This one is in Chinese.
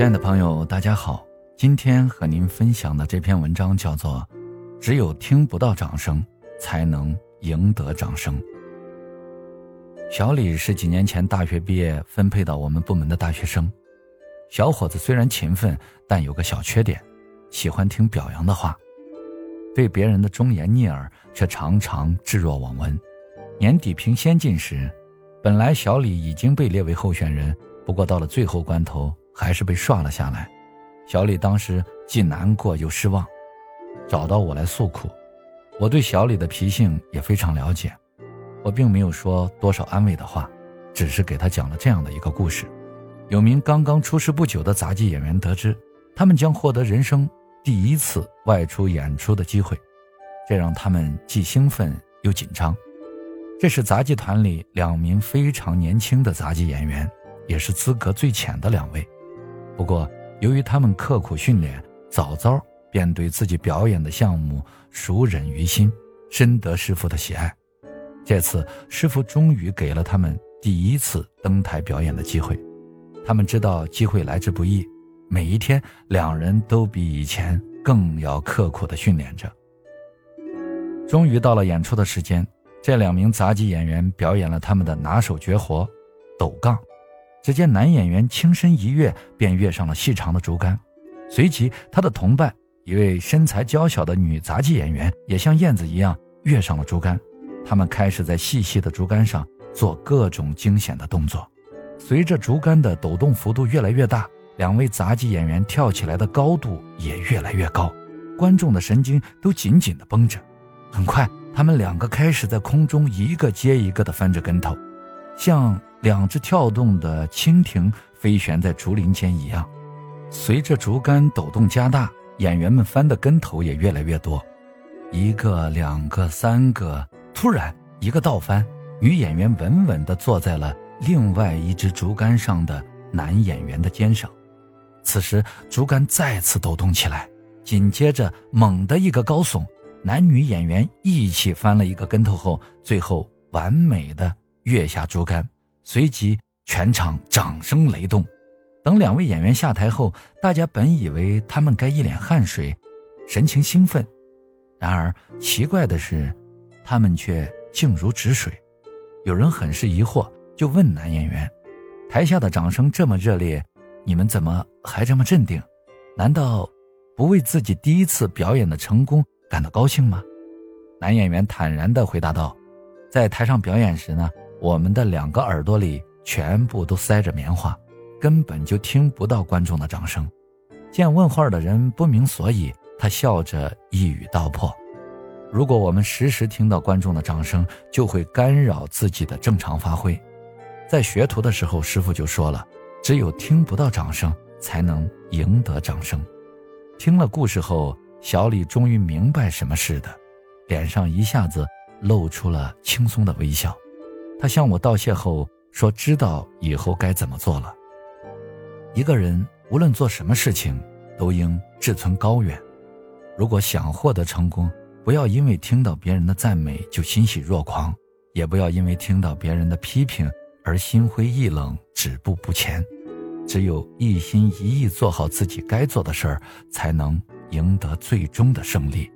亲爱的朋友，大家好。今天和您分享的这篇文章叫做《只有听不到掌声，才能赢得掌声》。小李是几年前大学毕业分配到我们部门的大学生。小伙子虽然勤奋，但有个小缺点，喜欢听表扬的话，对别人的忠言逆耳却常常置若罔闻。年底评先进时，本来小李已经被列为候选人，不过到了最后关头，还是被刷了下来。小李当时既难过又失望，找到我来诉苦。我对小李的脾性也非常了解，我并没有说多少安慰的话，只是给他讲了这样的一个故事：有名刚刚出师不久的杂技演员得知，他们将获得人生第一次外出演出的机会，这让他们既兴奋又紧张。这是杂技团里两名非常年轻的杂技演员，也是资格最浅的两位。不过，由于他们刻苦训练，早早便对自己表演的项目熟稔于心，深得师傅的喜爱。这次师傅终于给了他们第一次登台表演的机会。他们知道机会来之不易，每一天两人都比以前更要刻苦地训练着。终于到了演出的时间，这两名杂技演员表演了他们的拿手绝活——抖杠。只见男演员轻身一跃，便跃上了细长的竹竿，随即他的同伴一位身材娇小的女杂技演员也像燕子一样跃上了竹竿。他们开始在细细的竹竿上做各种惊险的动作。随着竹竿的抖动幅度越来越大，两位杂技演员跳起来的高度也越来越高，观众的神经都紧紧地绷着。很快，他们两个开始在空中一个接一个地翻着跟头，像……两只跳动的蜻蜓飞旋在竹林间一样，随着竹竿抖动加大，演员们翻的跟头也越来越多，一个、两个、三个。突然，一个倒翻，女演员稳稳地坐在了另外一只竹竿上的男演员的肩上。此时，竹竿再次抖动起来，紧接着猛地一个高耸，男女演员一起翻了一个跟头后，最后完美的跃下竹竿。随即，全场掌声雷动。等两位演员下台后，大家本以为他们该一脸汗水，神情兴奋。然而，奇怪的是，他们却静如止水。有人很是疑惑，就问男演员：“台下的掌声这么热烈，你们怎么还这么镇定？难道不为自己第一次表演的成功感到高兴吗？”男演员坦然地回答道：“在台上表演时呢。”我们的两个耳朵里全部都塞着棉花，根本就听不到观众的掌声。见问话的人不明所以，他笑着一语道破：“如果我们时时听到观众的掌声，就会干扰自己的正常发挥。”在学徒的时候，师傅就说了：“只有听不到掌声，才能赢得掌声。”听了故事后，小李终于明白什么似的，脸上一下子露出了轻松的微笑。他向我道谢后说：“知道以后该怎么做了。一个人无论做什么事情，都应志存高远。如果想获得成功，不要因为听到别人的赞美就欣喜若狂，也不要因为听到别人的批评而心灰意冷、止步不前。只有一心一意做好自己该做的事儿，才能赢得最终的胜利。”